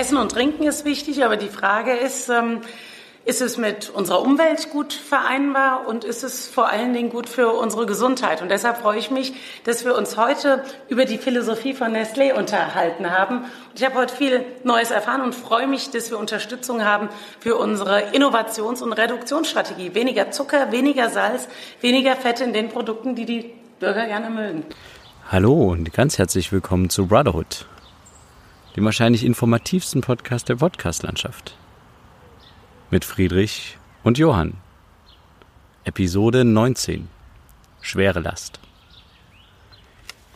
Essen und Trinken ist wichtig, aber die Frage ist, ähm, ist es mit unserer Umwelt gut vereinbar und ist es vor allen Dingen gut für unsere Gesundheit? Und deshalb freue ich mich, dass wir uns heute über die Philosophie von Nestlé unterhalten haben. Und ich habe heute viel Neues erfahren und freue mich, dass wir Unterstützung haben für unsere Innovations- und Reduktionsstrategie. Weniger Zucker, weniger Salz, weniger Fette in den Produkten, die die Bürger gerne mögen. Hallo und ganz herzlich willkommen zu Brotherhood, dem wahrscheinlich informativsten Podcast der Podcastlandschaft mit Friedrich und Johann. Episode 19. Schwere Last.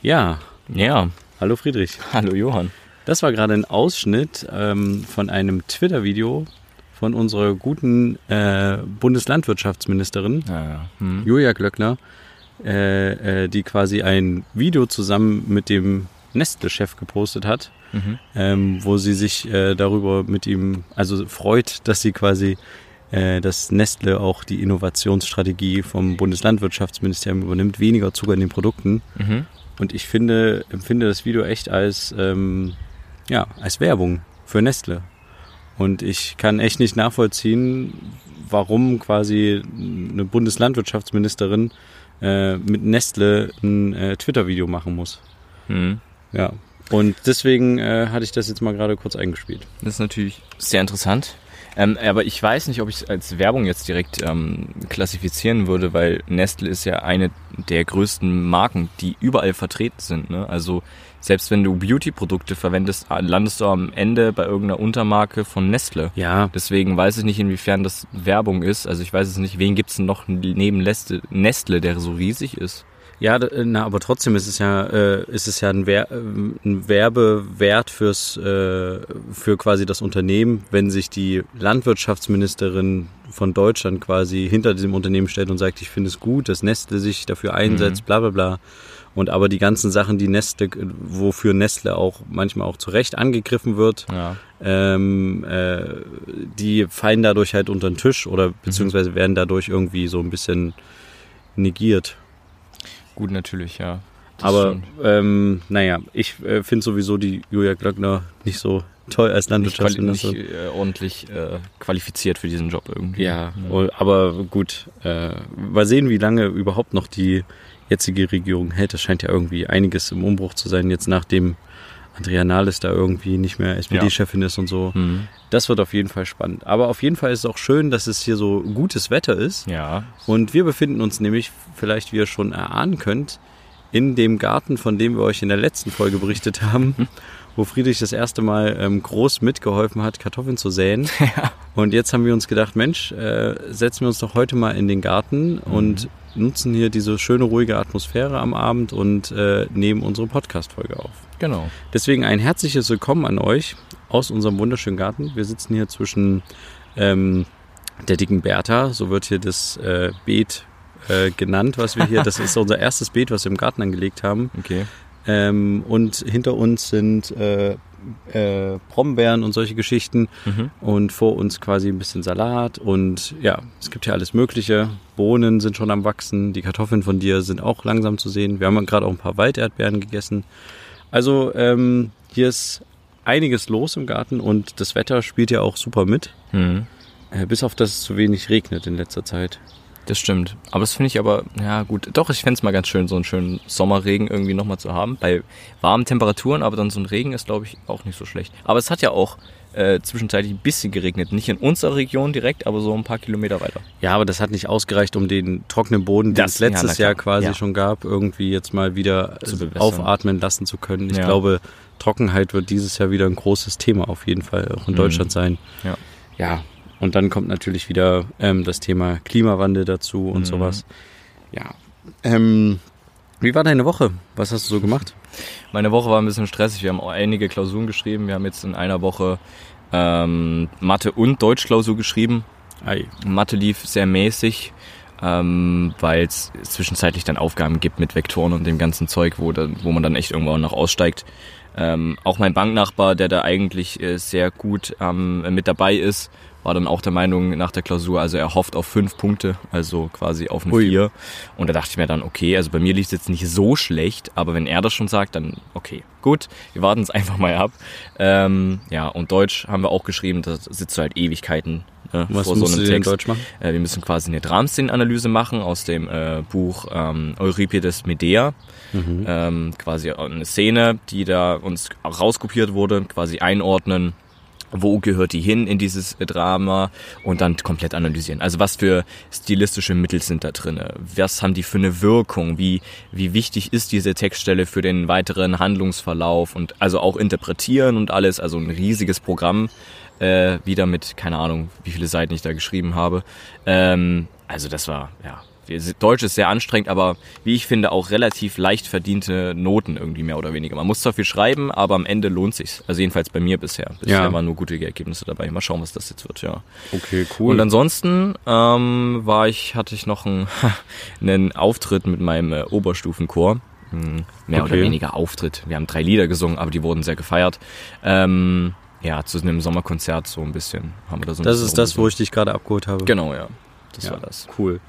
Ja. Ja. Hallo Friedrich. Hallo Johann. Das war gerade ein Ausschnitt ähm, von einem Twitter-Video von unserer guten äh, Bundeslandwirtschaftsministerin ja, ja. Hm. Julia Glöckner, äh, äh, die quasi ein Video zusammen mit dem Nestle-Chef gepostet hat mhm. ähm, wo sie sich äh, darüber mit ihm, also freut, dass sie quasi, äh, dass Nestle auch die Innovationsstrategie vom Bundeslandwirtschaftsministerium übernimmt, weniger Zucker in den Produkten. Mhm. Und ich finde, empfinde das Video echt als, ähm, ja, als Werbung für Nestle. Und ich kann echt nicht nachvollziehen, warum quasi eine Bundeslandwirtschaftsministerin äh, mit Nestle ein äh, Twitter-Video machen muss. Mhm. Ja, und deswegen äh, hatte ich das jetzt mal gerade kurz eingespielt. Das ist natürlich sehr interessant. Ähm, aber ich weiß nicht, ob ich es als Werbung jetzt direkt ähm, klassifizieren würde, weil Nestle ist ja eine der größten Marken, die überall vertreten sind. Ne? Also selbst wenn du Beauty-Produkte verwendest, landest du am Ende bei irgendeiner Untermarke von Nestle. Ja. Deswegen weiß ich nicht, inwiefern das Werbung ist. Also ich weiß es nicht, wen gibt's denn noch neben Nestle, der so riesig ist? Ja, na, aber trotzdem ist es ja, äh, ist es ja ein, Wer äh, ein Werbewert fürs, äh, für quasi das Unternehmen, wenn sich die Landwirtschaftsministerin von Deutschland quasi hinter diesem Unternehmen stellt und sagt, ich finde es gut, dass Nestle sich dafür einsetzt, mhm. bla bla bla. Und aber die ganzen Sachen, die Nestle, wofür Nestle auch manchmal auch zu Recht angegriffen wird, ja. ähm, äh, die fallen dadurch halt unter den Tisch oder mhm. beziehungsweise werden dadurch irgendwie so ein bisschen negiert. Gut, natürlich, ja. Das Aber ähm, naja, ich äh, finde sowieso die Julia Glöckner nicht so toll als Landwirtschaftsministerin. Nicht, nicht äh, ordentlich äh, qualifiziert für diesen Job irgendwie. Ja, ja. aber gut. Äh, mal sehen, wie lange überhaupt noch die jetzige Regierung hält. Das scheint ja irgendwie einiges im Umbruch zu sein, jetzt nachdem Andrea Nahles da irgendwie nicht mehr SPD-Chefin ja. ist und so. Mhm. Das wird auf jeden Fall spannend. Aber auf jeden Fall ist es auch schön, dass es hier so gutes Wetter ist. Ja. Und wir befinden uns nämlich, vielleicht wie ihr schon erahnen könnt, in dem Garten, von dem wir euch in der letzten Folge berichtet haben, wo Friedrich das erste Mal ähm, groß mitgeholfen hat, Kartoffeln zu säen. Ja. Und jetzt haben wir uns gedacht, Mensch, äh, setzen wir uns doch heute mal in den Garten mhm. und nutzen hier diese schöne, ruhige Atmosphäre am Abend und äh, nehmen unsere Podcast-Folge auf. Genau. Deswegen ein herzliches Willkommen an euch aus unserem wunderschönen Garten. Wir sitzen hier zwischen ähm, der dicken Bertha, so wird hier das äh, Beet äh, genannt, was wir hier, das ist unser erstes Beet, was wir im Garten angelegt haben. Okay. Ähm, und hinter uns sind äh, äh, Brombeeren und solche Geschichten mhm. und vor uns quasi ein bisschen Salat und ja, es gibt hier alles Mögliche. Bohnen sind schon am Wachsen, die Kartoffeln von dir sind auch langsam zu sehen. Wir haben gerade auch ein paar Walderdbeeren gegessen. Also ähm, hier ist einiges los im Garten und das Wetter spielt ja auch super mit. Mhm. Äh, bis auf dass es zu wenig regnet in letzter Zeit. Das stimmt. Aber das finde ich aber, ja gut, doch, ich fände es mal ganz schön, so einen schönen Sommerregen irgendwie nochmal zu haben. Bei warmen Temperaturen, aber dann so ein Regen ist, glaube ich, auch nicht so schlecht. Aber es hat ja auch äh, zwischenzeitlich ein bisschen geregnet. Nicht in unserer Region direkt, aber so ein paar Kilometer weiter. Ja, aber das hat nicht ausgereicht, um den trockenen Boden, den es letztes ja, Jahr quasi ja. schon gab, irgendwie jetzt mal wieder aufatmen lassen zu können. Ich ja. glaube, Trockenheit wird dieses Jahr wieder ein großes Thema auf jeden Fall auch in mhm. Deutschland sein. Ja. Ja, und dann kommt natürlich wieder ähm, das Thema Klimawandel dazu und mhm. sowas. Ja. Ähm, wie war deine Woche? Was hast du so gemacht? Meine Woche war ein bisschen stressig. Wir haben auch einige Klausuren geschrieben. Wir haben jetzt in einer Woche ähm, Mathe und Deutschklausur geschrieben. Ei. Mathe lief sehr mäßig, ähm, weil es zwischenzeitlich dann Aufgaben gibt mit Vektoren und dem ganzen Zeug, wo, da, wo man dann echt irgendwann noch aussteigt. Ähm, auch mein Banknachbar, der da eigentlich äh, sehr gut ähm, mit dabei ist, war dann auch der Meinung nach der Klausur, also er hofft auf fünf Punkte, also quasi auf eine Ui. vier. Und da dachte ich mir dann, okay, also bei mir lief es jetzt nicht so schlecht, aber wenn er das schon sagt, dann okay, gut, wir warten es einfach mal ab. Ähm, ja, und Deutsch haben wir auch geschrieben, da sitzt du halt Ewigkeiten ne, Was vor so einem Text. Deutsch machen? Äh, wir müssen quasi eine Dramszenenanalyse machen aus dem äh, Buch ähm, Euripides Medea. Mhm. Ähm, quasi eine Szene, die da uns rauskopiert wurde, quasi einordnen. Wo gehört die hin in dieses Drama und dann komplett analysieren. Also was für stilistische Mittel sind da drin? Was haben die für eine Wirkung? Wie, wie wichtig ist diese Textstelle für den weiteren Handlungsverlauf? Und also auch interpretieren und alles. Also ein riesiges Programm äh, wieder mit, keine Ahnung, wie viele Seiten ich da geschrieben habe. Ähm, also das war, ja, Deutsch ist sehr anstrengend, aber wie ich finde, auch relativ leicht verdiente Noten irgendwie mehr oder weniger. Man muss zwar viel schreiben, aber am Ende lohnt sich's. Also jedenfalls bei mir bisher. Bisher Ja. waren nur gute Ergebnisse dabei. Mal schauen, was das jetzt wird, ja. Okay, cool. Und ansonsten ähm, war ich, hatte ich noch einen, einen Auftritt mit meinem äh, Oberstufenchor. Hm, Mehr oder Okay. weniger Auftritt. Wir haben drei Lieder gesungen, aber die wurden sehr gefeiert. Ähm, ja, zu einem Sommerkonzert so ein bisschen haben wir da so ein das ist das, wo ich dich gerade abgeholt habe. Genau, ja. Das ja, war das. Cool.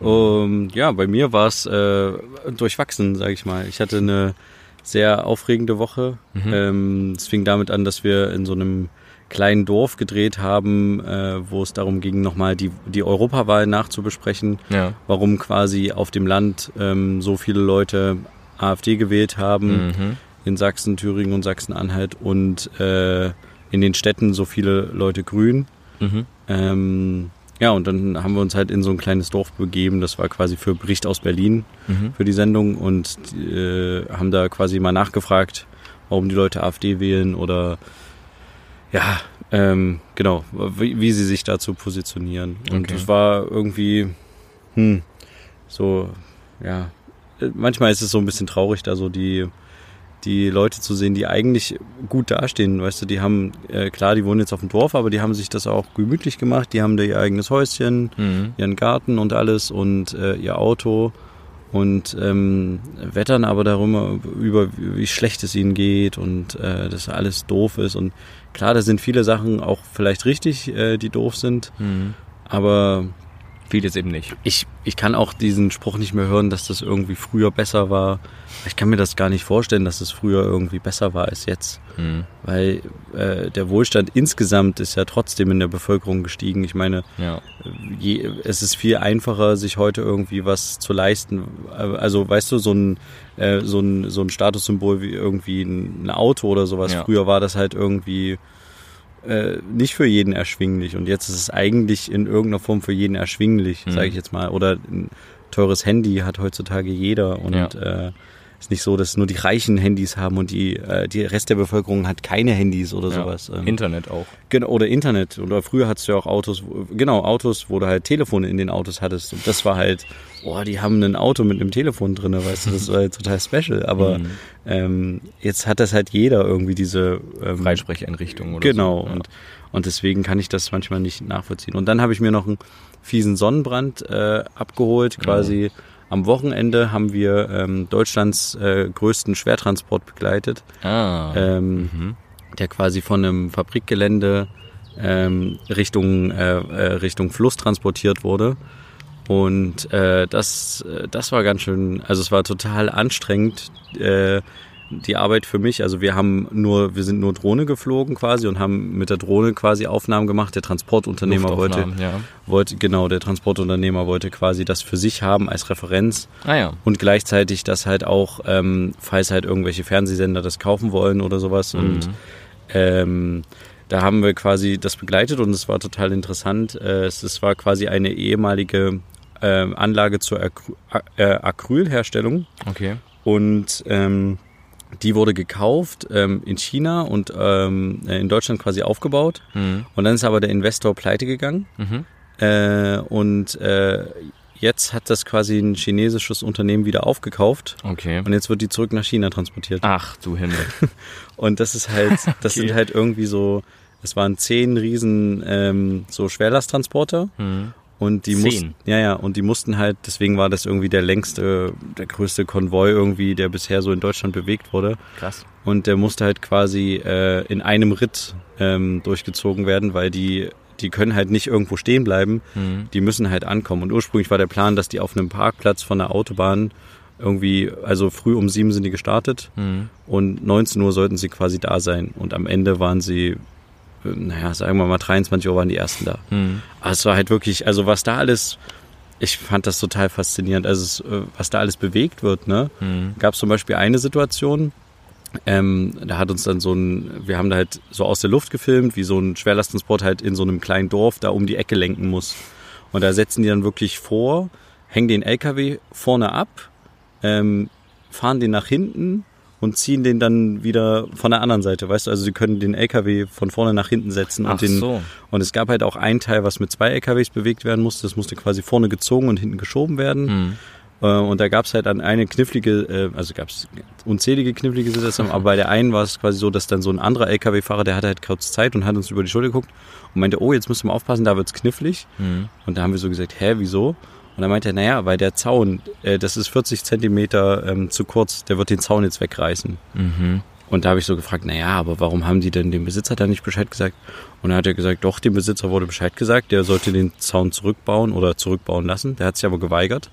Um, ja, bei mir war es äh, durchwachsen, sage ich mal. Ich hatte eine sehr aufregende Woche. Mhm. Ähm, es fing damit an, dass wir in so einem kleinen Dorf gedreht haben, äh, wo es darum ging, nochmal die, die Europawahl nachzubesprechen. Ja. Warum quasi auf dem Land ähm, so viele Leute AfD gewählt haben, Mhm. in Sachsen, Thüringen und Sachsen-Anhalt und äh, in den Städten so viele Leute grün. Mhm. Ähm, ja, und dann haben wir uns halt in so ein kleines Dorf begeben. Das war quasi für Bericht aus Berlin Mhm. für die Sendung und äh, haben da quasi mal nachgefragt, warum die Leute AfD wählen oder ja, ähm, genau, wie, wie sie sich dazu positionieren. Und Okay. es war irgendwie, hm, so, ja, manchmal ist es so ein bisschen traurig, da so die die Leute zu sehen, die eigentlich gut dastehen. Weißt du, die haben, äh, klar, die wohnen jetzt auf dem Dorf, aber die haben sich das auch gemütlich gemacht. Die haben da ihr eigenes Häuschen, Mhm. ihren Garten und alles und äh, ihr Auto und ähm, wettern aber darüber, über wie schlecht es ihnen geht und äh, dass alles doof ist. Und klar, da sind viele Sachen auch vielleicht richtig, äh, die doof sind, Mhm. aber Vieles eben nicht. ich, ich kann auch diesen Spruch nicht mehr hören, dass das irgendwie früher besser war. Ich kann mir das gar nicht vorstellen, dass es früher irgendwie besser war als jetzt. Mhm. Weil äh, der Wohlstand insgesamt ist ja trotzdem in der Bevölkerung gestiegen. Ich meine, Ja. je, es ist viel einfacher, sich heute irgendwie was zu leisten. Also weißt du, so ein, äh, so ein, so ein Statussymbol wie irgendwie ein, ein Auto oder sowas. Ja. Früher war das halt irgendwie äh, nicht für jeden erschwinglich. Und jetzt ist es eigentlich in irgendeiner Form für jeden erschwinglich, Mhm. sage ich jetzt mal. Oder ein teures Handy hat heutzutage jeder. Und Ja. äh, ist nicht so, dass nur die Reichen Handys haben und die, äh, die Rest der Bevölkerung hat keine Handys oder Ja. sowas. Ähm, Internet auch. Genau, oder Internet. Oder früher hattest du ja auch Autos, wo- genau, Autos, wo du halt Telefone in den Autos hattest. Und das war halt, boah, die haben ein Auto mit einem Telefon drin, weißt du, das war halt total special. Aber Mhm. ähm, jetzt hat das halt jeder irgendwie diese ähm, Freisprecheinrichtungen oder Genau. so. Ja. Und, und deswegen kann ich das manchmal nicht nachvollziehen. Und dann habe ich mir noch einen fiesen Sonnenbrand äh, abgeholt. Quasi am Wochenende haben wir ähm, Deutschlands äh, größten Schwertransport begleitet Ah. ähm, Mhm. der quasi von einem Fabrikgelände ähm, Richtung, äh, äh, Richtung Fluss transportiert wurde. Und äh, das, äh, das war ganz schön, also es war total anstrengend, äh, die Arbeit für mich. Also wir haben nur, wir sind nur Drohne geflogen quasi und haben mit der Drohne quasi Aufnahmen gemacht. Der Transportunternehmer wollte, Ja. wollte, genau, der Transportunternehmer wollte quasi das für sich haben als Referenz Ah ja. und gleichzeitig das halt auch, ähm, falls halt irgendwelche Fernsehsender das kaufen wollen oder sowas. Und Mhm. ähm, da haben wir quasi das begleitet und es war total interessant. Äh, es, es war quasi eine ehemalige ähm, Anlage zur Acry äh, Acrylherstellung Okay. und ähm, die wurde gekauft ähm, in China und ähm, in Deutschland quasi aufgebaut. Mhm. Und dann ist aber der Investor pleite gegangen. Mhm. Äh, und äh, jetzt hat das quasi ein chinesisches Unternehmen wieder aufgekauft. Okay. Und jetzt wird die zurück nach China transportiert. Ach du Himmel. Und das ist halt, das Okay. sind halt irgendwie so, es waren zehn riesen ähm, so Schwerlasttransporter. Mhm. Und die mussten, ja, ja, und die mussten halt, deswegen war das irgendwie der längste, der größte Konvoi irgendwie, der bisher so in Deutschland bewegt wurde. Krass. Und der musste halt quasi äh, in einem Ritt ähm, durchgezogen werden, weil die, die können halt nicht irgendwo stehen bleiben. Die müssen halt ankommen. Und ursprünglich war der Plan, dass die auf einem Parkplatz von der Autobahn irgendwie, also früh um sieben sind die gestartet und 19 Uhr sollten sie quasi da sein. Und am Ende waren sie, naja, sagen wir mal 23 Uhr waren die ersten da. Aber es war halt wirklich, also was da alles, ich fand das total faszinierend, also es, äh, was da alles bewegt wird, ne? Gab es zum Beispiel eine Situation, ähm, da hat uns dann so ein, wir haben da halt so aus der Luft gefilmt, wie so ein Schwerlasttransport halt in so einem kleinen Dorf da um die Ecke lenken muss. Und da setzen die dann wirklich vor, hängen den LKW vorne ab, ähm, fahren den nach hinten und ziehen den dann wieder von der anderen Seite, weißt du? Also sie können den LKW von vorne nach hinten setzen Ach und den so. und es gab halt auch einen Teil, was mit zwei LKWs bewegt werden musste. Das musste quasi vorne gezogen und hinten geschoben werden. Äh, Und da gab es halt dann eine knifflige, äh, also gab es unzählige knifflige Situationen, aber bei der einen war es quasi so, dass dann so ein anderer LKW-Fahrer, der hatte halt kurz Zeit und hat uns über die Schulter geguckt und meinte, oh, jetzt müssen wir aufpassen, da wird's knifflig. Und da haben wir so gesagt, hä, wieso? Und dann meinte er, naja, weil der Zaun, äh, das ist 40 Zentimeter ähm, zu kurz, der wird den Zaun jetzt wegreißen. Und da habe ich so gefragt, naja, aber warum haben die denn dem Besitzer da nicht Bescheid gesagt? Und dann hat er gesagt, doch, dem Besitzer wurde Bescheid gesagt, der sollte den Zaun zurückbauen oder zurückbauen lassen. Der hat sich aber geweigert.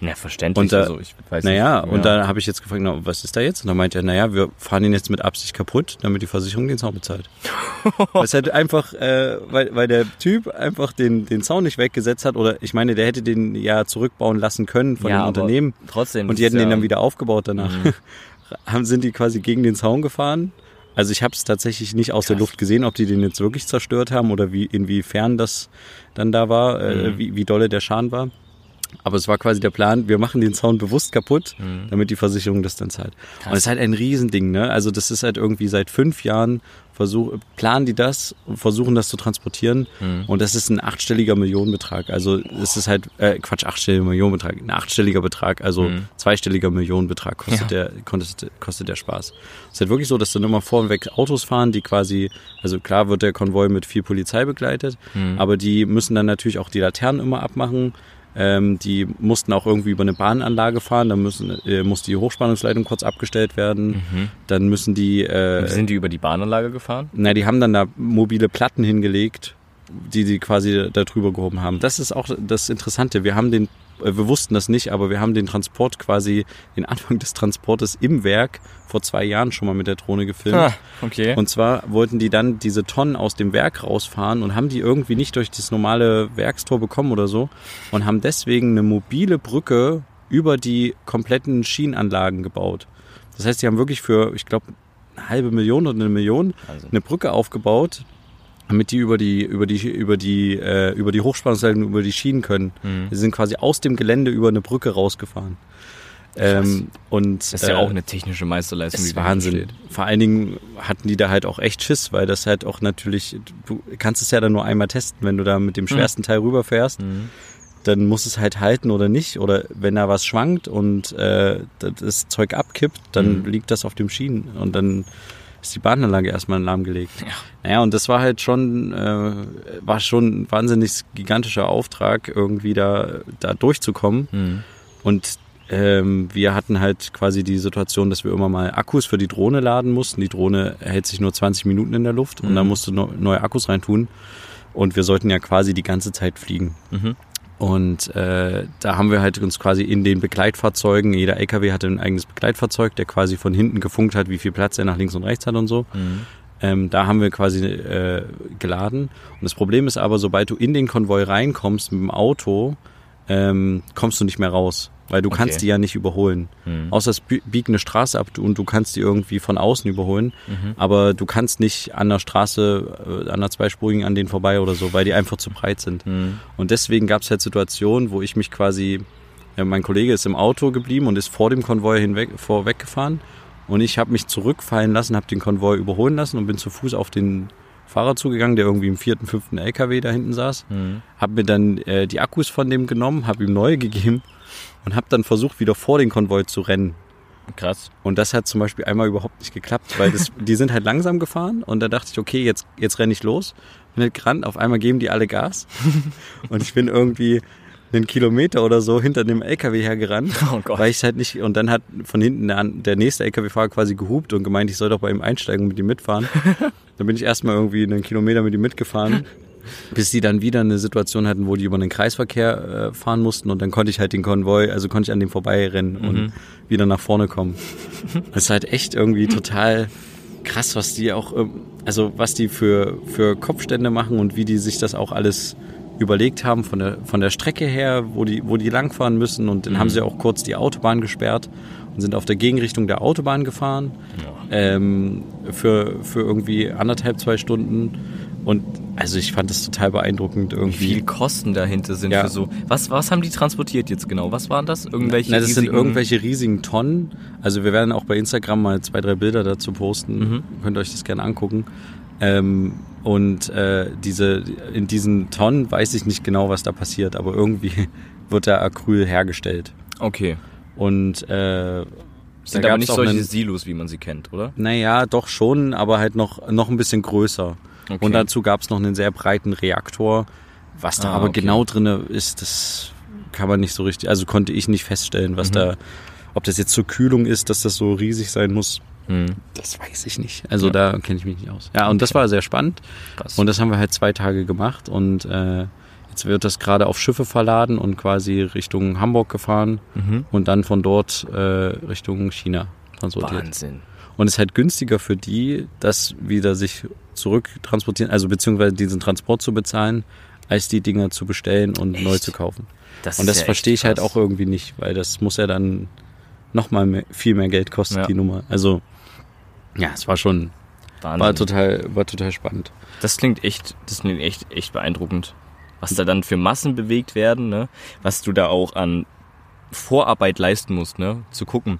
Ja, verständlich. Und da, also, ich weiß naja, nicht. und da habe ich jetzt gefragt, na, was ist da jetzt? Und dann meinte er, naja, wir fahren ihn jetzt mit Absicht kaputt, damit die Versicherung den Zaun bezahlt. das hätte einfach, äh, weil, weil der Typ einfach den, den Zaun nicht weggesetzt hat, oder ich meine, der hätte den ja zurückbauen lassen können von Ja, dem Unternehmen. trotzdem, Und die hätten ist den ja- dann wieder aufgebaut danach. Haben, sind die quasi gegen den Zaun gefahren. Also ich habe es tatsächlich nicht aus der Krass. Luft gesehen, ob die den jetzt wirklich zerstört haben oder wie inwiefern das dann da war, Mhm. äh, wie, wie dolle der Schaden war. Aber es war quasi der Plan, wir machen den Zaun bewusst kaputt, Mhm. damit die Versicherung das dann zahlt. Und es ist halt ein Riesending, ne? Also das ist halt irgendwie seit fünf Jahren versuch, planen die das und versuchen das zu transportieren. Mhm. Und das ist ein achtstelliger Millionenbetrag. Also es ist halt, äh, Quatsch, achtstelliger Millionenbetrag, ein achtstelliger Betrag, also zweistelliger Millionenbetrag kostet, Mhm. Ja. der, kostet, kostet der Spaß. Es ist halt wirklich so, dass dann immer vorweg Autos fahren, die quasi, also klar wird der Konvoi mit viel Polizei begleitet, Mhm. aber die müssen dann natürlich auch die Laternen immer abmachen. Ähm, die mussten auch irgendwie über eine Bahnanlage fahren, dann müssen, äh, muss die Hochspannungsleitung kurz abgestellt werden. Dann müssen die, äh, sind die über die Bahnanlage gefahren? na, die haben dann da mobile Platten hingelegt, die die quasi da drüber gehoben haben. Das ist auch das Interessante. Wir haben den, wir wussten das nicht, aber wir haben den Transport quasi, den Anfang des Transportes im Werk vor zwei Jahren schon mal mit der Drohne gefilmt. Ah, okay. Und zwar wollten die dann diese Tonnen aus dem Werk rausfahren und haben die irgendwie nicht durch das normale Werkstor bekommen oder so und haben deswegen eine mobile Brücke über die kompletten Schienenanlagen gebaut. Das heißt, die haben wirklich für, ich glaube, eine halbe Million oder eine Million Also. eine Brücke aufgebaut, damit die über die über die über die äh, über die Hochspannungsleitung über die Schienen können. Mhm. Die sind quasi aus dem Gelände über eine Brücke rausgefahren. Ähm, und das ist ja äh, auch eine technische Meisterleistung, das die ist da Wahnsinn. steht. Vor allen Dingen hatten die da halt auch echt Schiss, weil das halt auch natürlich, du kannst es ja dann nur einmal testen, wenn du da mit dem schwersten Teil rüberfährst, dann muss es halt halten oder nicht. Oder wenn da was schwankt und äh, das Zeug abkippt, dann liegt das auf dem Schienen und dann ist die Bahnanlage erstmal lahmgelegt. Ja. Naja, und das war halt schon, äh, war schon ein wahnsinnig gigantischer Auftrag, irgendwie da, da durchzukommen. Und ähm, wir hatten halt quasi die Situation, dass wir immer mal Akkus für die Drohne laden mussten. Die Drohne hält sich nur 20 Minuten in der Luft und da musst du no- neue Akkus reintun. Und wir sollten ja quasi die ganze Zeit fliegen. Und äh, da haben wir halt uns quasi in den Begleitfahrzeugen, jeder LKW hatte ein eigenes Begleitfahrzeug, der quasi von hinten gefunkt hat, wie viel Platz er nach links und rechts hat und so. Ähm, da haben wir quasi äh, geladen. Und das Problem ist aber, sobald du in den Konvoi reinkommst mit dem Auto, ähm, kommst du nicht mehr raus. Weil du Okay. kannst die ja nicht überholen. Außer es bie- biegt eine Straße ab und du kannst die irgendwie von außen überholen. Aber du kannst nicht an der Straße, äh, an der zweispurigen an denen vorbei oder so, weil die einfach zu breit sind. Und deswegen gab es halt Situationen, wo ich mich quasi, ja, mein Kollege ist im Auto geblieben und ist vor dem Konvoi hinweg, vorweggefahren. Und ich habe mich zurückfallen lassen, habe den Konvoi überholen lassen und bin zu Fuß auf den Fahrer zugegangen, der irgendwie im vierten, fünften LKW da hinten saß. Habe mir dann äh, die Akkus von dem genommen, habe ihm neue gegeben und habe dann versucht, wieder vor den Konvoi zu rennen. Krass. Und das hat zum Beispiel einmal überhaupt nicht geklappt, weil das, die sind halt langsam gefahren und da dachte ich, okay, jetzt, jetzt renne ich los. Bin halt gerannt, auf einmal geben die alle Gas. und ich bin irgendwie einen Kilometer oder so hinter dem LKW hergerannt, Oh Gott. weil ich halt nicht, und dann hat von hinten der, der nächste LKW-Fahrer quasi gehupt und gemeint, ich soll doch bei ihm einsteigen und mit ihm mitfahren. dann bin ich erstmal irgendwie einen Kilometer mit ihm mitgefahren, bis die dann wieder eine Situation hatten, wo die über den Kreisverkehr äh, fahren mussten und dann konnte ich halt den Konvoi, also konnte ich an dem vorbeirennen und wieder nach vorne kommen. Das ist halt echt irgendwie total krass, was die auch, ähm, also was die für, für Kopfstände machen und wie die sich das auch alles überlegt haben von der, von der Strecke her, wo die, wo die langfahren müssen. Und dann haben sie auch kurz die Autobahn gesperrt und sind auf der Gegenrichtung der Autobahn gefahren. Ähm, für, für irgendwie anderthalb, zwei Stunden. Und also ich fand das total beeindruckend Wie irgendwie. viel Kosten dahinter sind Ja. für so. Was, was haben die transportiert jetzt genau? Was waren das? Irgendwelche Na, das sind riesigen- irgendwelche riesigen Tonnen. Also wir werden auch bei Instagram mal zwei, drei Bilder dazu posten. Könnt ihr euch das gerne angucken. Ähm, und äh, diese, in diesen Tonnen weiß ich nicht genau, was da passiert, aber irgendwie wird da Acryl hergestellt. Okay. Und äh, Sind aber nicht auch solche einen- Silos, wie man sie kennt, oder? naja, doch schon, aber halt noch, noch ein bisschen größer. Okay. Und dazu gab es noch einen sehr breiten Reaktor. Was da Ah, aber okay. genau drinne ist, das kann man nicht so richtig, also konnte ich nicht feststellen, Mhm. was da, ob das jetzt zur Kühlung ist, dass das so riesig sein muss. Hm. Das weiß ich nicht. Also Ja. da kenne ich mich nicht aus. Ja, und das war sehr spannend. Krass. Und das haben wir halt zwei Tage gemacht und äh, jetzt wird das gerade auf Schiffe verladen und quasi Richtung Hamburg gefahren Mhm. und dann von dort äh, Richtung China transportiert. Wahnsinn. Und es ist halt günstiger für die, das wieder sich zurücktransportieren, also beziehungsweise diesen Transport zu bezahlen, als die Dinger zu bestellen und Echt? neu zu kaufen. Das und das ja verstehe ich halt auch irgendwie nicht, weil das muss ja dann nochmal mehr, viel mehr Geld kosten, Ja. die Nummer. Also, ja, es war schon, Wahnsinn. war total, war total spannend. Das klingt echt, das klingt echt, echt beeindruckend. Was da dann für Massen bewegt werden, ne? Was du da auch an Vorarbeit leisten musst, ne? Zu gucken.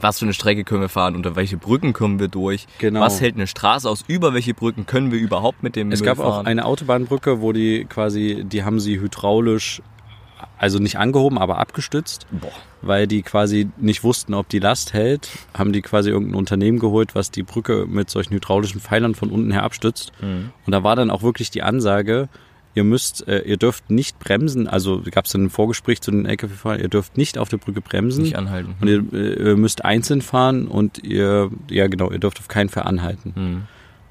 Was für eine Strecke können wir fahren, unter welche Brücken kommen wir durch? Genau. Was hält eine Straße aus? Über welche Brücken können wir überhaupt mit dem Es Müll gab fahren? auch eine Autobahnbrücke, wo die quasi, die haben sie hydraulisch, also nicht angehoben, aber abgestützt. Boah. weil die quasi nicht wussten, ob die Last hält, haben die quasi irgendein Unternehmen geholt, was die Brücke mit solchen hydraulischen Pfeilern von unten her abstützt. Mhm. Und da war dann auch wirklich die Ansage, ihr müsst, äh, ihr dürft nicht bremsen, also gab es dann ein Vorgespräch zu den LKW-Fahrern, ihr dürft nicht auf der Brücke bremsen. Nicht anhalten. und ihr, äh, ihr müsst einzeln fahren und ihr, ja genau, ihr dürft auf keinen Fall anhalten. Mhm.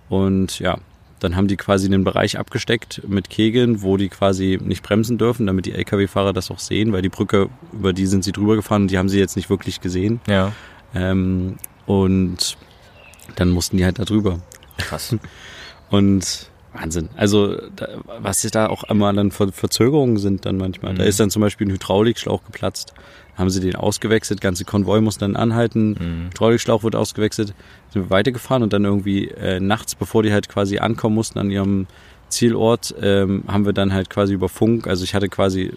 Und ja, dann haben die quasi einen Bereich abgesteckt mit Kegeln, wo die quasi nicht bremsen dürfen, damit die Lkw-Fahrer das auch sehen, weil die Brücke, über die sind sie drüber gefahren und die haben sie jetzt nicht wirklich gesehen. Ja. Ähm, und dann mussten die halt da drüber. Krass. Und Wahnsinn. Also da, was da auch immer dann Ver Verzögerungen sind dann manchmal. Da Mhm. ist dann zum Beispiel ein Hydraulikschlauch geplatzt. Haben sie den ausgewechselt, ganze Konvoi muss dann anhalten, Mhm. Hydraulikschlauch wird ausgewechselt, sind wir weitergefahren und dann irgendwie äh, nachts, bevor die halt quasi ankommen mussten an ihrem Zielort, ähm, haben wir dann halt quasi über Funk, also ich hatte quasi,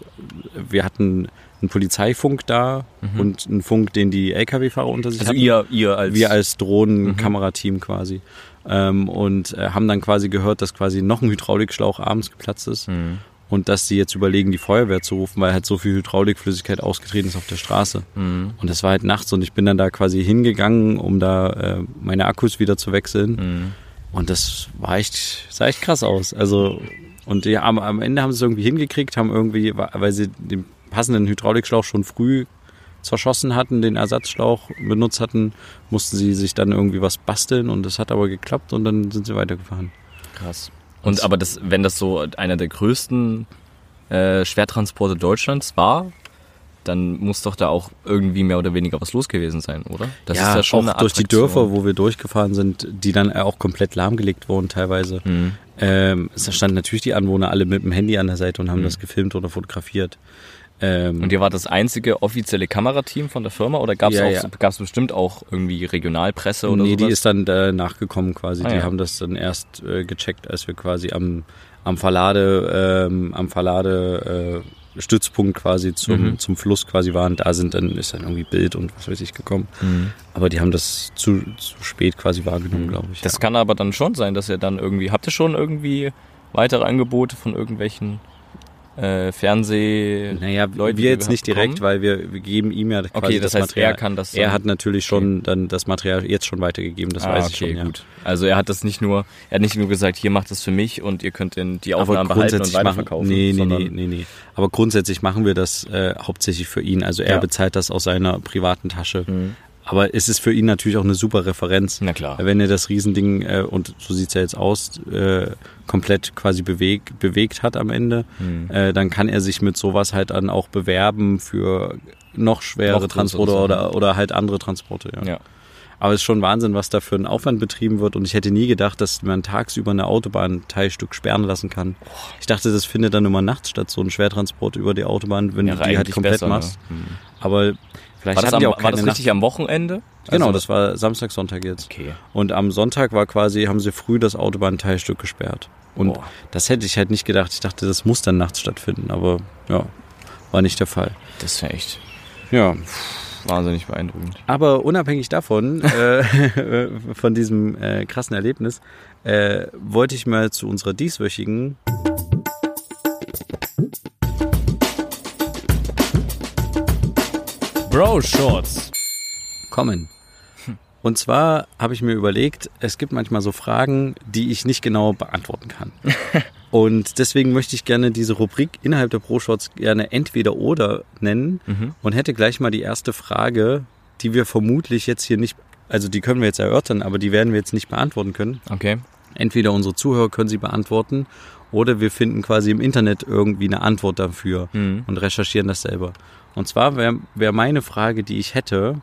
wir hatten einen Polizeifunk da und einen Funk, den die Lkw-Fahrer unter sich Also hatten. ihr, ihr als Wir als Drohnenkamerateam quasi. Ähm, und äh, haben dann quasi gehört, dass quasi noch ein Hydraulikschlauch abends geplatzt ist. Mhm. Und dass sie jetzt überlegen, die Feuerwehr zu rufen, weil halt so viel Hydraulikflüssigkeit ausgetreten ist auf der Straße. Mhm. Und das war halt nachts und ich bin dann da quasi hingegangen, um da äh, meine Akkus wieder zu wechseln. Mhm. Und das war echt, sah echt krass aus. Also, und die haben, am Ende haben sie es irgendwie hingekriegt, haben irgendwie, weil sie den passenden Hydraulikschlauch schon früh zerschossen hatten, den Ersatzschlauch benutzt hatten, mussten sie sich dann irgendwie was basteln und das hat aber geklappt und dann sind sie weitergefahren. Krass. Und aber das, wenn das so einer der größten äh, Schwertransporte Deutschlands war, dann muss doch da auch irgendwie mehr oder weniger was los gewesen sein, oder? Das ja, ist ja schon auch eine durch die. Dörfer, wo wir durchgefahren sind, die dann auch komplett lahmgelegt wurden teilweise. Mhm. Ähm, es standen natürlich die Anwohner alle mit dem Handy an der Seite und haben das gefilmt oder fotografiert. Ähm, Und ihr war das einzige offizielle Kamerateam von der Firma oder gab es Ja, auch ja. gab's bestimmt auch irgendwie Regionalpresse oder nee, sowas? die ist dann äh, nachgekommen quasi. Ah, die ja. haben das dann erst äh, gecheckt, als wir quasi am, am Verlade, ähm, am Verlade äh, Stützpunkt quasi zum, Mhm. zum Fluss quasi waren. Da sind dann, ist dann irgendwie Bild und was weiß ich gekommen. Mhm. Aber die haben das zu, zu spät quasi wahrgenommen, glaube ich. Das kann aber dann schon sein, dass ihr dann irgendwie, habt ihr schon irgendwie weitere Angebote von irgendwelchen äh, Fernseh. Naja, Leute, wir jetzt die nicht direkt, bekommen? weil wir, wir geben ihm ja quasi Okay, das, heißt, Material. er kann das. er hat natürlich schon dann das Material jetzt schon weitergegeben, das ah, weiß okay, ich schon. Ja. gut. Also er hat das nicht nur, er hat nicht nur gesagt, hier macht das für mich und ihr könnt den, die Aufnahmen behalten und grundsätzlich machen, weiterverkaufen. nee, nee, nee, nee, nee. Aber grundsätzlich machen wir das äh, hauptsächlich für ihn. Also er Ja. bezahlt das aus seiner privaten Tasche. Mhm. Aber es ist für ihn natürlich auch eine super Referenz. Na klar. Wenn er das Riesending, äh, und so sieht's ja jetzt aus, äh, komplett quasi beweg, bewegt hat am Ende, Mhm. äh, dann kann er sich mit sowas halt dann auch bewerben für noch schwere Noch Transporte oder, oder halt andere Transporte. Ja. Ja. Aber es ist schon Wahnsinn, was da für ein Aufwand betrieben wird. Und ich hätte nie gedacht, dass man tagsüber eine Autobahn ein Teilstück sperren lassen kann. Ich dachte, das findet dann immer nachts statt, so ein Schwertransport über die Autobahn, wenn Wäre du die halt komplett besser, ne? machst. Mhm. Aber vielleicht War das, am, auch war das richtig am Wochenende? Genau, Also- das war Samstag, Sonntag jetzt. Okay. Und am Sonntag war quasi, haben sie früh das Autobahnteilstück gesperrt. Und Boah. das hätte ich halt nicht gedacht. Ich dachte, das muss dann nachts stattfinden, aber ja, war nicht der Fall. Das wäre echt Ja, wahnsinnig beeindruckend. aber unabhängig davon, äh, von diesem äh, krassen Erlebnis, äh, wollte ich mal zu unserer dieswöchigen Bro Shorts. kommen. Und zwar habe ich mir überlegt, es gibt manchmal so Fragen, die ich nicht genau beantworten kann. Und deswegen möchte ich gerne diese Rubrik innerhalb der Pro-Shots gerne entweder oder nennen Mhm. und hätte gleich mal die erste Frage, die wir vermutlich jetzt hier nicht, also die können wir jetzt erörtern, aber die werden wir jetzt nicht beantworten können. Okay. Entweder unsere Zuhörer können sie beantworten oder wir finden quasi im Internet irgendwie eine Antwort dafür Mhm. und recherchieren das selber. Und zwar wäre wär meine Frage, die ich hätte,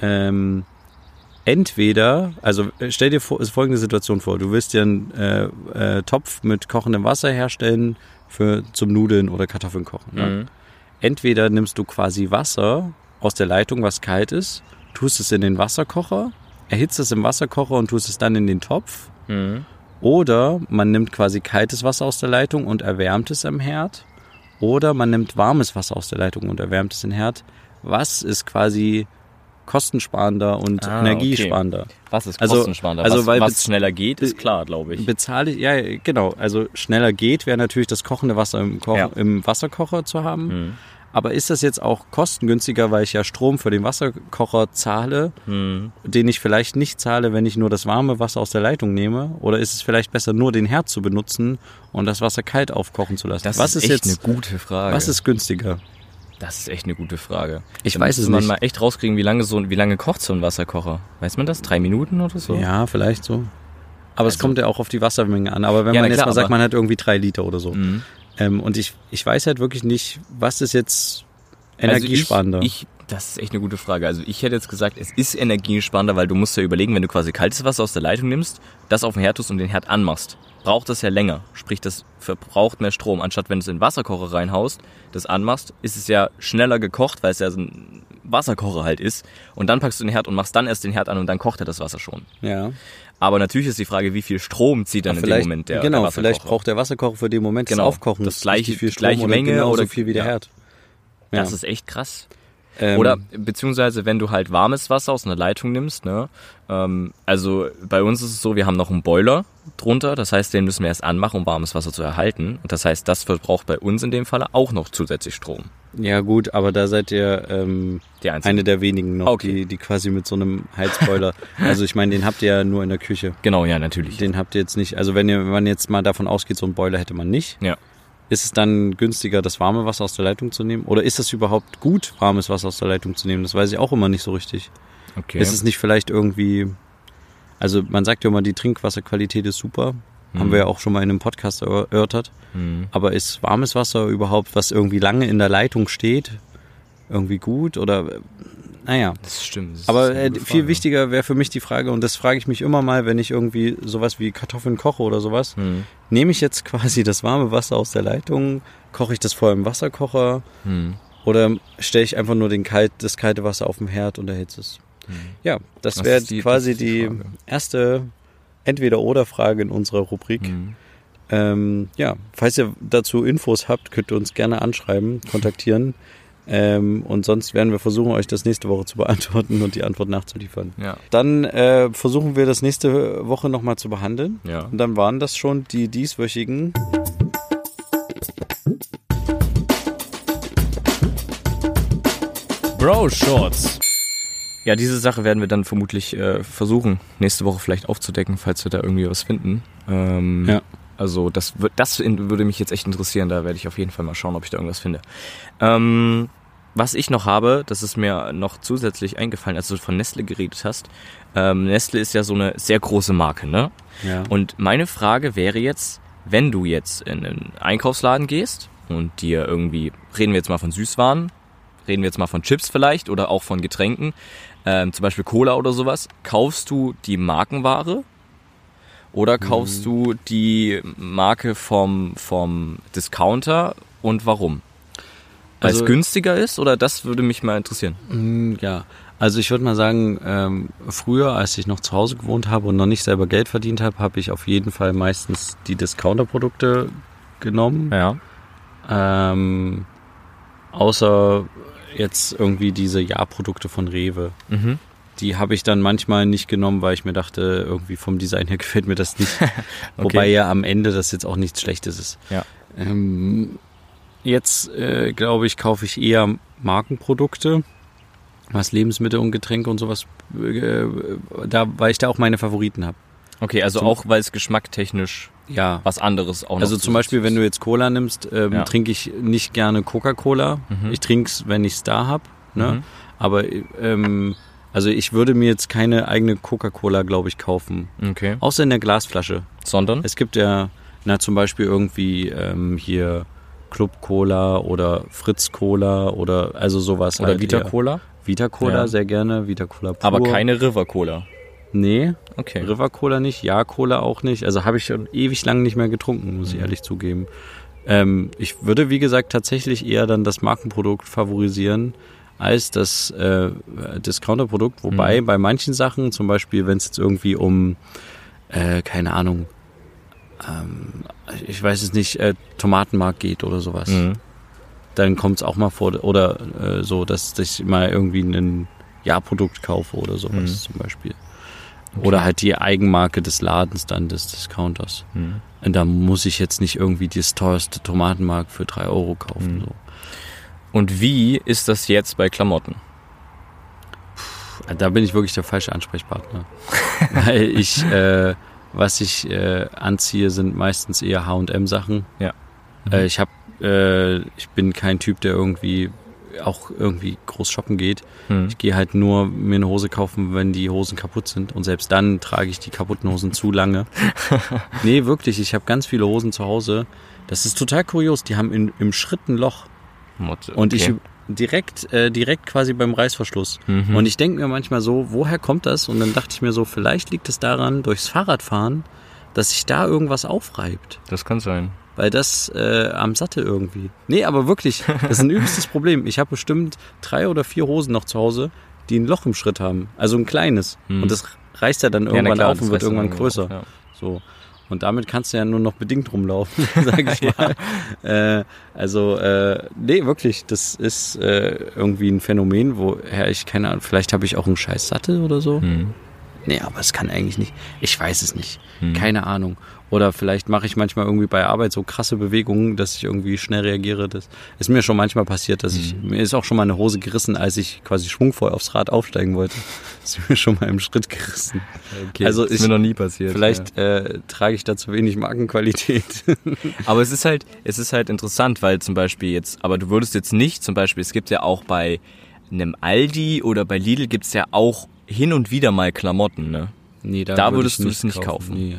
ähm, entweder, also äh, stell dir vor, folgende Situation vor, du willst dir einen äh, äh, Topf mit kochendem Wasser herstellen für zum Nudeln oder Kartoffeln kochen. Ne? Mhm. Entweder nimmst du quasi Wasser aus der Leitung, was kalt ist, tust es in den Wasserkocher, erhitzt es im Wasserkocher und tust es dann in den Topf. Mhm. Oder man nimmt quasi kaltes Wasser aus der Leitung und erwärmt es am Herd. Oder man nimmt warmes Wasser aus der Leitung und erwärmt es im Herd. Was ist quasi kostensparender und Ah, energiesparender? Was ist Also- kostensparender? also was weil was schneller geht, ist klar, glaube ich. Bezahle ich, ja, genau. Also schneller geht, wäre natürlich das kochende Wasser im, Koch, Ja. im Wasserkocher zu haben. Mhm. Aber ist das jetzt auch kostengünstiger, weil ich ja Strom für den Wasserkocher zahle, Mhm. den ich vielleicht nicht zahle, wenn ich nur das warme Wasser aus der Leitung nehme? Oder ist es vielleicht besser, nur den Herd zu benutzen und das Wasser kalt aufkochen zu lassen? Das was ist, echt jetzt, eine gute Frage. was ist günstiger? das ist echt eine gute Frage. Ich Da weiß es man nicht. mal echt rauskriegen, wie lange so, wie lange kocht so ein Wasserkocher? Weiß man das? Drei Minuten oder so? Ja, vielleicht so. Aber es Also- kommt ja auch auf die Wassermenge an. Aber wenn Ja, man jetzt klar, mal sagt, man hat irgendwie drei Liter oder so. Mhm. Ähm, und ich, ich weiß halt wirklich nicht, was ist jetzt Also energiesparender. Ich, ich, das ist echt eine gute Frage. Also ich hätte jetzt gesagt, es ist energiesparender, weil du musst ja überlegen, wenn du quasi kaltes Wasser aus der Leitung nimmst, das auf den Herd tust und den Herd anmachst, braucht das ja länger. Sprich, das verbraucht mehr Strom. Anstatt wenn du es in den Wasserkocher reinhaust, das anmachst, ist es ja schneller gekocht, weil es ja so ein Wasserkocher halt ist. Und dann packst du den Herd und machst dann erst den Herd an und dann kocht er das Wasser schon. ja. Aber natürlich ist die Frage, wie viel Strom zieht dann in dem Moment der, genau, der vielleicht braucht der Wasserkocher für den Moment Genau, das Aufkochen das gleiche- viel Strom gleiche oder Menge genauso oder- viel wie der. Herd. Ja. Das ist echt krass. Ähm, Oder beziehungsweise wenn du halt warmes Wasser aus einer Leitung nimmst, ne? Ähm, also bei uns ist es so, wir haben noch einen Boiler drunter, das heißt, den müssen wir erst anmachen, um warmes Wasser zu erhalten. Und das heißt, das verbraucht bei uns in dem Falle auch noch zusätzlich Strom. ja gut, aber da seid ihr ähm, Die eine der wenigen noch, Okay. die, die quasi mit so einem Heizboiler. also ich meine, den habt ihr ja nur in der Küche. Genau, ja, natürlich. Den habt ihr jetzt nicht. Also wenn ihr, wenn man jetzt mal davon ausgeht, so einen Boiler hätte man nicht. Ja. Ist es dann günstiger, das warme Wasser aus der Leitung zu nehmen? Oder ist es überhaupt gut, warmes Wasser aus der Leitung zu nehmen? Das weiß ich auch immer nicht so richtig. Okay. Ist es nicht vielleicht irgendwie, also man sagt ja immer, die Trinkwasserqualität ist super. Haben Mhm. wir ja auch schon mal in einem Podcast erör- erörtert. Hm. Aber ist warmes Wasser überhaupt, was irgendwie lange in der Leitung steht, irgendwie gut? Oder, naja. Das stimmt. das Aber äh, viel wichtiger wäre für mich die Frage, und das frage ich mich immer mal, wenn ich irgendwie sowas wie Kartoffeln koche oder sowas. Hm. Nehme ich jetzt quasi das warme Wasser aus der Leitung, koche ich das vorher im Wasserkocher Hm. oder stelle ich einfach nur den kalt, das kalte Wasser auf dem Herd und erhitze es? Ja, das wäre quasi das die die, erste Entweder-Oder-Frage in unserer Rubrik. Hm. Ähm, ja, falls ihr dazu Infos habt, könnt ihr uns gerne anschreiben, kontaktieren. Ähm, und sonst werden wir versuchen, euch das nächste Woche zu beantworten und die Antwort nachzuliefern. Ja. Dann äh, versuchen wir das nächste Woche nochmal zu behandeln. Ja. Und dann waren das schon die dieswöchigen. Bro Shorts. Ja, diese Sache werden wir dann vermutlich äh, versuchen, nächste Woche vielleicht aufzudecken, falls wir da irgendwie was finden. Ähm, ja. Also das, das würde mich jetzt echt interessieren. Da werde ich auf jeden Fall mal schauen, ob ich da irgendwas finde. Ähm, was ich noch habe, das ist mir noch zusätzlich eingefallen, als du von Nestle geredet hast. Ähm, Nestle ist ja so eine sehr große Marke, ne? Ja. Und meine Frage wäre jetzt, wenn du jetzt in einen Einkaufsladen gehst und dir irgendwie, reden wir jetzt mal von Süßwaren, reden wir jetzt mal von Chips vielleicht oder auch von Getränken, ähm, zum Beispiel Cola oder sowas, kaufst du die Markenware oder kaufst du die Marke vom, vom Discounter und warum? Weil Also- es günstiger ist oder das würde mich mal interessieren. Mm, Ja, also ich würde mal sagen, ähm, früher, als ich noch zu Hause gewohnt habe und noch nicht selber Geld verdient habe, habe ich auf jeden Fall meistens die Discounter-Produkte genommen. Ja. Ähm, außer jetzt irgendwie diese Ja-Produkte von Rewe. Mhm. Die habe ich dann manchmal nicht genommen, weil ich mir dachte, irgendwie vom Design her gefällt mir das nicht. Wobei ja am Ende das jetzt auch nichts Schlechtes ist. Ja. Ähm, jetzt, äh, glaube ich, kaufe ich eher Markenprodukte, was Lebensmittel und Getränke und sowas, äh, da, weil ich da auch meine Favoriten habe. Okay, also Zum- auch weil es geschmacktechnisch Ja. was anderes auch noch Also zum Beispiel, wenn du jetzt Cola nimmst, ähm, Ja. trinke ich nicht gerne Coca-Cola. Mhm. Ich trinke es, wenn ich es da habe. Ne? Mhm. Aber ähm, also ich würde mir jetzt keine eigene Coca-Cola, glaube ich, kaufen. Okay. Außer in der Glasflasche. Sondern? Es gibt ja, na zum Beispiel irgendwie ähm, hier Club Cola oder Fritz Cola oder also sowas. Oder halt Vita eher. Cola? Vita Cola Ja. sehr gerne, Vita Cola pur. Aber keine River Cola. Nee, Okay. River Cola nicht, Ja Cola auch nicht. Also habe ich schon ewig lang nicht mehr getrunken, muss ich Mhm. ehrlich zugeben. Ähm, ich würde, wie gesagt, tatsächlich eher dann das Markenprodukt favorisieren als das äh, Discounterprodukt. Wobei Mhm. bei manchen Sachen, zum Beispiel, wenn es jetzt irgendwie um, äh, keine Ahnung, ähm, ich weiß es nicht, äh, Tomatenmark geht oder sowas, Mhm. dann kommt es auch mal vor, oder äh, so, dass ich mal irgendwie ein Ja-Produkt kaufe oder sowas Mhm. zum Beispiel. Oder halt die Eigenmarke des Ladens dann, des Discounters. Mhm. Und da muss ich jetzt nicht irgendwie das teuerste Tomatenmark für drei Euro kaufen. Mhm. So. Und wie ist das jetzt bei Klamotten? Da bin ich wirklich der falsche Ansprechpartner. Weil ich, äh, was ich äh, anziehe, sind meistens eher H&M-Sachen. Ja. Äh, ich hab, äh, ich bin kein Typ, der irgendwie auch irgendwie groß shoppen geht. Mhm. Ich gehe halt nur mir eine Hose kaufen, wenn die Hosen kaputt sind. Und selbst dann trage ich die kaputten Hosen zu lange. nee, wirklich, ich habe ganz viele Hosen zu Hause. Das ist total kurios. Die haben in, im Schritt ein Loch. Mod- Und ich okay. Direkt, äh, direkt quasi beim Reißverschluss. Mhm. Und ich denke mir manchmal so, woher kommt das? Und dann dachte ich mir so, vielleicht liegt es daran, durchs Fahrradfahren, dass sich da irgendwas aufreibt. Das kann sein. Weil das äh, am Sattel irgendwie. Nee, aber wirklich, das ist ein übelstes Problem. Ich habe bestimmt drei oder vier Hosen noch zu Hause, die ein Loch im Schritt haben. Also ein kleines. Hm. Und das reißt ja dann Ja, irgendwann klar, auf und wird irgendwann größer. auf, ja. So. Und damit kannst du ja nur noch bedingt rumlaufen, sag ich mal. äh, also, äh, nee, wirklich, das ist äh, irgendwie ein Phänomen, woher ich keine Ahnung, vielleicht habe ich auch einen scheiß Sattel oder so. Mhm. Nee, aber es kann eigentlich nicht. Ich weiß es nicht. Hm. Keine Ahnung. Oder vielleicht mache ich manchmal irgendwie bei Arbeit so krasse Bewegungen, dass ich irgendwie schnell reagiere. Das ist mir schon manchmal passiert, dass ich, Hm. mir ist auch schon mal eine Hose gerissen, als ich quasi schwungvoll aufs Rad aufsteigen wollte. ist mir schon mal im Schritt gerissen. Okay, Also das ist ich- mir noch nie passiert. Vielleicht äh, trage ich da zu wenig Markenqualität. Aber es ist halt, es ist halt interessant, weil zum Beispiel jetzt, aber du würdest jetzt nicht, zum Beispiel, es gibt ja auch bei einem Aldi oder bei Lidl gibt's ja auch hin und wieder mal Klamotten, ne? Nee, Da würde würdest du es nicht kaufen. Nee.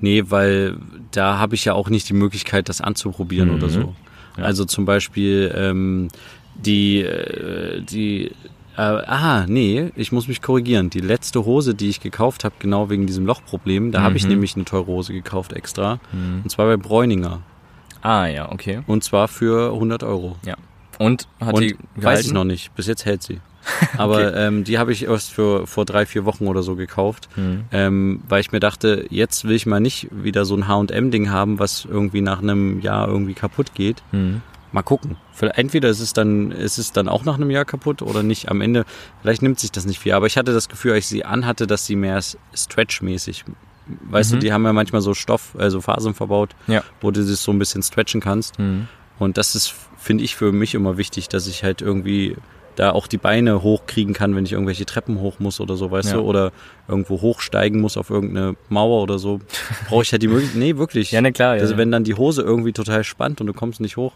nee, weil da habe ich ja auch nicht die Möglichkeit, das anzuprobieren Mhm. oder so. Ja. Also zum Beispiel ähm, die, äh, die äh, aha, nee, ich muss mich korrigieren. Die letzte Hose, die ich gekauft habe, genau wegen diesem Lochproblem, da habe ich Mhm. nämlich eine teure Hose gekauft extra. Mhm. Und zwar bei Bräuninger. Ah ja, okay. Und zwar für 100 Euro. Und hat Und die gehalten? weiß ich noch nicht. Bis jetzt hält sie. Aber ähm, die habe ich erst für vor drei, vier Wochen oder so gekauft. Mhm. Ähm, weil ich mir dachte, jetzt will ich mal nicht wieder so ein H&M-Ding haben, was irgendwie nach einem Jahr irgendwie kaputt geht. Mhm. Mal gucken. Entweder ist es dann, ist es dann auch nach einem Jahr kaputt oder nicht. Am Ende, vielleicht nimmt sich das nicht viel. Aber ich hatte das Gefühl, als ich sie anhatte, dass sie mehr stretchmäßig, weißt Mhm. du, die haben ja manchmal so Stoff, also Fasern verbaut, Ja. wo du das so ein bisschen stretchen kannst. Mhm. Und das ist, finde ich, für mich immer wichtig, dass ich halt irgendwie da auch die Beine hochkriegen kann, wenn ich irgendwelche Treppen hoch muss oder so, weißt Ja. du, oder irgendwo hochsteigen muss auf irgendeine Mauer oder so, brauche ich halt die Möglichkeit, nee, wirklich. Ja, na klar, ja, Also ja. wenn dann die Hose irgendwie total spannt und du kommst nicht hoch,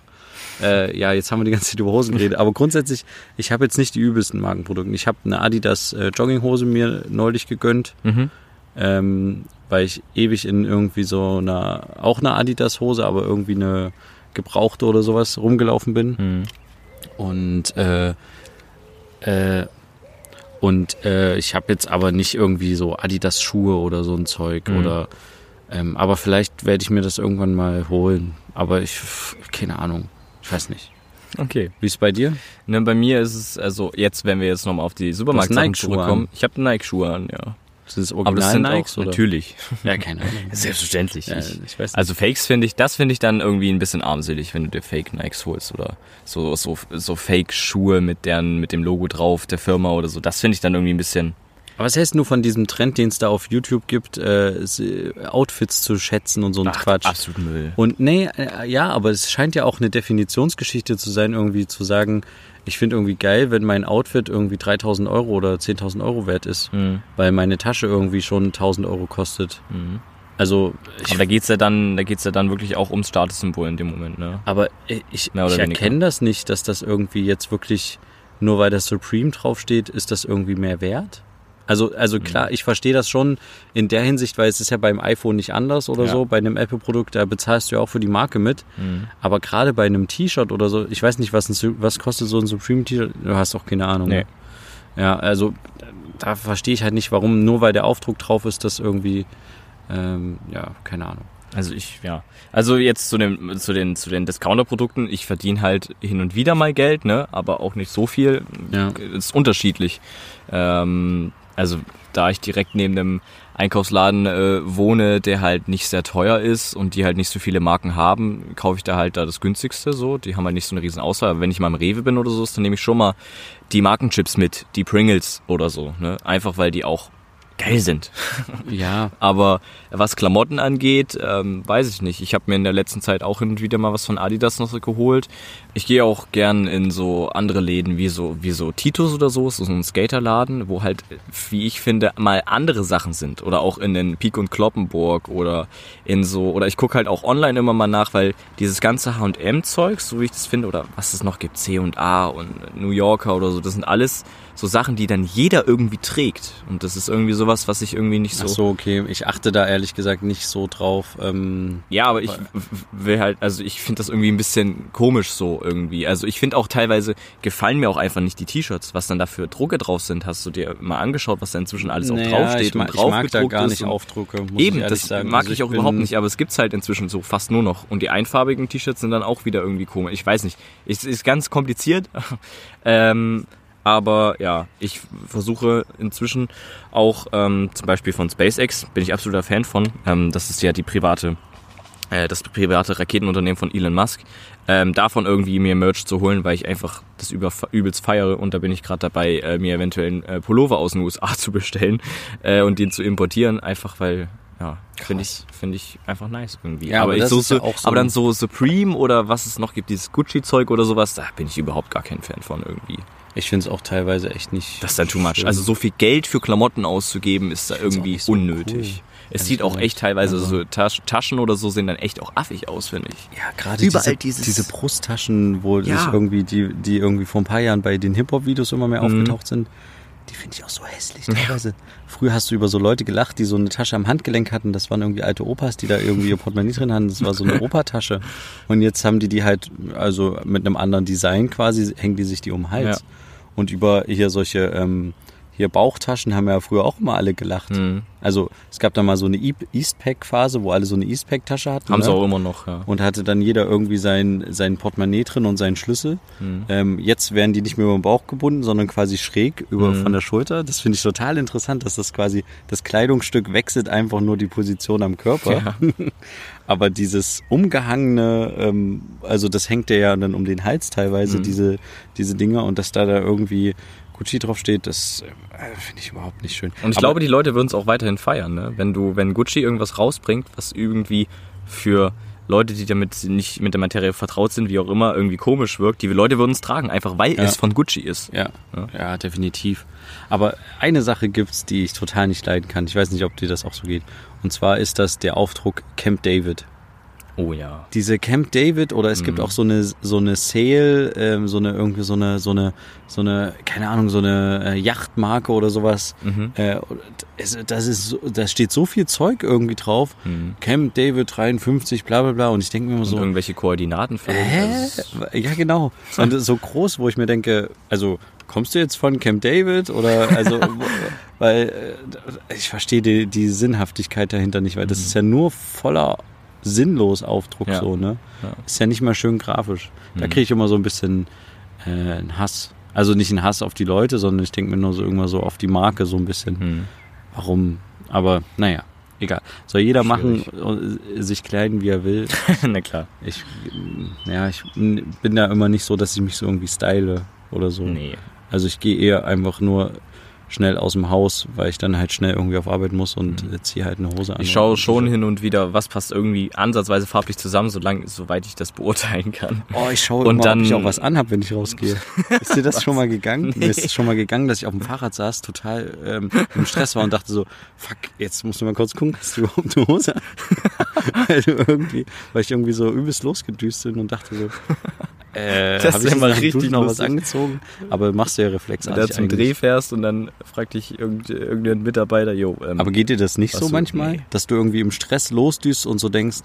äh, ja, jetzt haben wir die ganze Zeit über Hosen geredet, aber grundsätzlich, ich habe jetzt nicht die übelsten Markenprodukte. Ich habe eine Adidas äh, Jogginghose mir neulich gegönnt, Mhm. ähm, weil ich ewig in irgendwie so einer, auch eine Adidas-Hose, aber irgendwie eine gebrauchte oder sowas rumgelaufen bin. Mhm. Und äh, äh, und äh, ich habe jetzt aber nicht irgendwie so Adidas Schuhe oder so ein Zeug Mhm. oder ähm, aber vielleicht werde ich mir das irgendwann mal holen. Aber ich keine Ahnung, ich weiß nicht. Okay. Wie ist bei dir? Ne, bei mir ist es, also jetzt, wenn wir jetzt nochmal auf die Nike-Schuhe zurückkommen. an. Ich habe Nike-Schuhe an, ja. Sind es Aber Original das sind Nikes auch, oder? natürlich. Ja, keine Ahnung. Selbstverständlich. Ja, also Fakes finde ich, das finde ich dann irgendwie ein bisschen armselig, wenn du dir Fake Nikes holst oder so, so, so Fake-Schuhe mit deren, mit dem Logo drauf der Firma oder so. Das finde ich dann irgendwie ein bisschen, Aber was hältst du von diesem Trend, den es da auf YouTube gibt, äh, s- Outfits zu schätzen und so ein Quatsch? absolut Müll. Und nee, äh, ja, aber es scheint ja auch eine Definitionsgeschichte zu sein, irgendwie zu sagen, ich finde irgendwie geil, wenn mein Outfit irgendwie 3000 Euro oder 10.000 Euro wert ist, Mhm. weil meine Tasche irgendwie schon 1000 Euro kostet. Also, ich, Aber da geht's ja dann, da geht's ja dann wirklich auch ums Statussymbol in dem Moment, ne? aber ich, ich weniger. erkenne das nicht, dass das irgendwie jetzt wirklich, nur weil das Supreme draufsteht, ist das irgendwie mehr wert? Also, also Mhm. klar, ich verstehe das schon in der Hinsicht, weil es ist ja beim iPhone nicht anders oder Ja. so. Bei einem Apple-Produkt, da bezahlst du ja auch für die Marke mit. Mhm. Aber gerade bei einem T-Shirt oder so, ich weiß nicht, was, ein, was kostet so ein Supreme-T-Shirt? Du hast auch keine Ahnung. Nee. ne? Ja, also da verstehe ich halt nicht, warum nur weil der Aufdruck drauf ist, das irgendwie, ähm, ja, keine Ahnung. Also ich, ja. Also jetzt zu den, zu den, zu den Discounter-Produkten. Ich verdiene halt hin und wieder mal Geld, ne, aber auch nicht so viel. Ja. Ist unterschiedlich. Ähm, also da ich direkt neben dem Einkaufsladen äh, wohne, der halt nicht sehr teuer ist und die halt nicht so viele Marken haben, kaufe ich da halt da das günstigste so. Die haben halt nicht so eine riesen Auswahl. Aber wenn ich mal im Rewe bin oder so, dann nehme ich schon mal die Markenchips mit, die Pringles oder so, ne? Einfach weil die auch geil sind. Ja, Aber was Klamotten angeht, ähm, weiß ich nicht. Ich habe mir in der letzten Zeit auch hin und wieder mal was von Adidas noch so geholt. Ich gehe auch gern in so andere Läden wie so wie so Titus oder so, so ein Skaterladen, wo halt, wie ich finde, mal andere Sachen sind. Oder auch in den Pik und Kloppenburg oder in so oder ich gucke halt auch online immer mal nach, weil dieses ganze H&M-Zeug, so wie ich das finde, oder was es noch gibt, C&A und New Yorker oder so, das sind alles so Sachen, die dann jeder irgendwie trägt. Und das ist irgendwie sowas, was ich irgendwie nicht ach so, okay. Ich achte da ehrlich gesagt nicht so drauf. Ähm, Ja, aber ich will halt, also ich finde das irgendwie ein bisschen komisch so irgendwie. Also ich finde auch teilweise gefallen mir auch einfach nicht die T-Shirts, was dann da für Drucke drauf sind. Hast du dir mal angeschaut, was da inzwischen alles auch naja, draufsteht ich, und ich mag da gar ist nicht Aufdrucke, Eben, das sagen. mag Also ich auch überhaupt nicht, aber es gibt's halt inzwischen so fast nur noch. Und die einfarbigen T-Shirts sind dann auch wieder irgendwie komisch. Ich weiß nicht. Es ist ganz kompliziert. ähm, aber ja, ich versuche inzwischen auch ähm, zum Beispiel von SpaceX, bin ich absoluter Fan von. Ähm, das ist ja die private, äh, das private Raketenunternehmen von Elon Musk. Ähm, davon irgendwie mir Merch zu holen, weil ich einfach das über, übelst feiere und da bin ich gerade dabei, äh, mir eventuell einen äh, Pullover aus den USA zu bestellen äh, und den zu importieren, einfach weil ja, finde ich, finde ich einfach nice irgendwie. Ja, aber ich das so, ja so, auch so aber dann so Supreme oder was es noch gibt, dieses Gucci-Zeug oder sowas, da bin ich überhaupt gar kein Fan von irgendwie. Ich finde es auch teilweise echt nicht. Das ist dann too much. schön. Also so viel Geld für Klamotten auszugeben, ist da irgendwie so unnötig. cool. Es Ehrlich sieht auch echt teilweise Also- so Tasch Taschen oder so sehen dann echt auch affig aus, finde ich. Ja, gerade Überall diese, diese Brusttaschen, wo Ja. sich irgendwie, die, die irgendwie vor ein paar Jahren bei den Hip-Hop-Videos immer mehr Mhm. aufgetaucht sind, die finde ich auch so hässlich teilweise. Früher hast du über so Leute gelacht, die so eine Tasche am Handgelenk hatten. Das waren irgendwie alte Opas, die da irgendwie ihr Portemonnaie drin hatten. Das war so eine Opertasche. Und jetzt haben die die halt, also mit einem anderen Design quasi, hängen die sich die um den Hals. Ja. Und über hier solche, ähm, hier Bauchtaschen haben ja früher auch immer alle gelacht. Mhm. Also es gab da mal so eine Eastpack-Phase, wo alle so eine Eastpack-Tasche hatten. Haben ne? sie auch immer noch, ja. und hatte dann jeder irgendwie sein, sein Portemonnaie drin und seinen Schlüssel. Mhm. Ähm, jetzt werden die nicht mehr über den Bauch gebunden, sondern quasi schräg über von der Schulter. Das finde ich total interessant, dass das quasi das Kleidungsstück wechselt einfach nur die Position am Körper. Aber dieses umgehangene, ähm, also das hängt ja dann um den Hals teilweise, Mhm. diese, diese Dinger und dass da da irgendwie Gucci draufsteht, das äh, finde ich überhaupt nicht schön. Und ich Aber- glaube, die Leute würden es auch weiterhin feiern, ne? Wenn du, wenn Gucci irgendwas rausbringt, was irgendwie für Leute, die damit nicht mit der Materie vertraut sind, wie auch immer, irgendwie komisch wirkt. Die Leute würden es tragen, einfach weil Ja. es von Gucci ist. Ja, ja, definitiv. Aber eine Sache gibt's, die ich total nicht leiden kann. Ich weiß nicht, ob dir das auch so geht. Und zwar ist das der Aufdruck Camp David. Oh ja. Diese Camp David oder es gibt Mhm. auch so eine so eine Sale, ähm, so eine irgendwie so eine so eine so eine keine Ahnung so eine äh, Yachtmarke oder sowas. Mhm. Äh, es, das ist so, da steht so viel Zeug irgendwie drauf. Camp David 53 bla bla bla und ich denke mir immer Mhm. Und so irgendwelche Koordinaten für Hä? Es- Ja, genau. Und so groß, wo ich mir denke, also kommst du jetzt von Camp David oder also weil äh, ich verstehe die, die Sinnhaftigkeit dahinter nicht, weil das ist ja nur voller sinnlos Aufdruck Ja. so, ne? Ja. Ist ja nicht mal schön grafisch. Da Mhm. kriege ich immer so ein bisschen äh, einen Hass. Also nicht einen Hass auf die Leute, sondern ich denke mir nur so irgendwann so auf die Marke so ein bisschen. Hm. Warum? Aber naja, egal. Soll jeder machen, äh, sich kleiden, wie er will. Na klar. Ich, ja, ich bin da immer nicht so, dass ich mich so irgendwie style oder so. Nee. Also ich gehe eher einfach nur schnell aus dem Haus, weil ich dann halt schnell irgendwie auf Arbeit muss und äh, ziehe halt eine Hose an. Ich schaue schon hin und wieder, was passt irgendwie ansatzweise farblich zusammen, solange, soweit ich das beurteilen kann. Oh, ich schaue Und immer, dann- ob ich auch was anhab, wenn ich rausgehe. Ist dir das schon mal gegangen? Nee. Mir ist schon mal gegangen, dass ich auf dem Fahrrad saß, total ähm, im Stress war und dachte so, fuck, jetzt musst du mal kurz gucken, hast du überhaupt eine Hose an? weil du irgendwie, weil ich irgendwie so übelst losgedüst bin und dachte so, äh, ist ich ja mal richtig noch was angezogen? Aber machst du ja Wenn du reflexartig da zum eigentlich. Dreh fährst und dann fragt dich irgend, irgendein Mitarbeiter, jo, ähm, Aber geht dir das nicht so manchmal, Nee. dass du irgendwie im Stress losdüst und so denkst,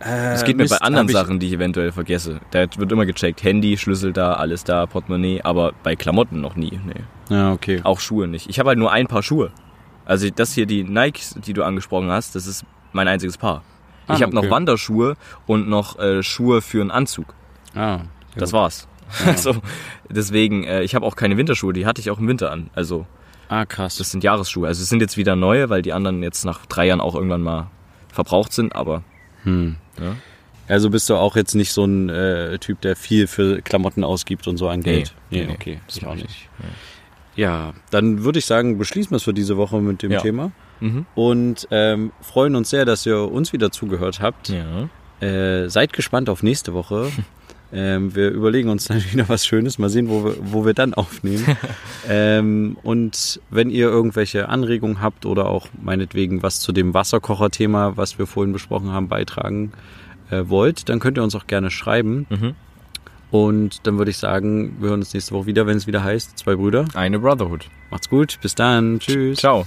äh, es geht mir Mist, bei anderen Sachen, die ich eventuell vergesse. Da wird immer gecheckt, Handy, Schlüssel da, alles da, Portemonnaie, aber bei Klamotten noch nie, nee. Ja, okay. Auch Schuhe nicht. Ich habe halt nur ein Paar Schuhe. Also das hier, die Nikes, die du angesprochen hast, das ist mein einziges Paar. Ah, ich habe noch okay. Wanderschuhe und noch äh, Schuhe für einen Anzug. Ah, Das war's. Also deswegen, äh, ich habe auch keine Winterschuhe, die hatte ich auch im Winter an. Also Ah, krass. das sind Jahresschuhe. Also es sind jetzt wieder neue, weil die anderen jetzt nach drei Jahren auch irgendwann mal verbraucht sind, aber Hm. ja. Also bist du auch jetzt nicht so ein äh, Typ, der viel für Klamotten ausgibt und so an Nee. Geld? Nee, nee, okay, das ich auch nicht. Ja, dann würde ich sagen, beschließen wir es für diese Woche mit dem Ja. Thema Mhm. und ähm, freuen uns sehr, dass ihr uns wieder zugehört habt. Ja. Äh, seid gespannt auf nächste Woche. ähm, wir überlegen uns dann wieder was Schönes. Mal sehen, wo wir, wo wir dann aufnehmen. ähm, und wenn ihr irgendwelche Anregungen habt oder auch meinetwegen was zu dem Wasserkocher-Thema, was wir vorhin besprochen haben, beitragen äh, wollt, dann könnt ihr uns auch gerne schreiben. Mhm. Und dann würde ich sagen, wir hören uns nächste Woche wieder, wenn es wieder heißt, zwei Brüder. Eine Brotherhood. Macht's gut, bis dann, tschüss. Ciao.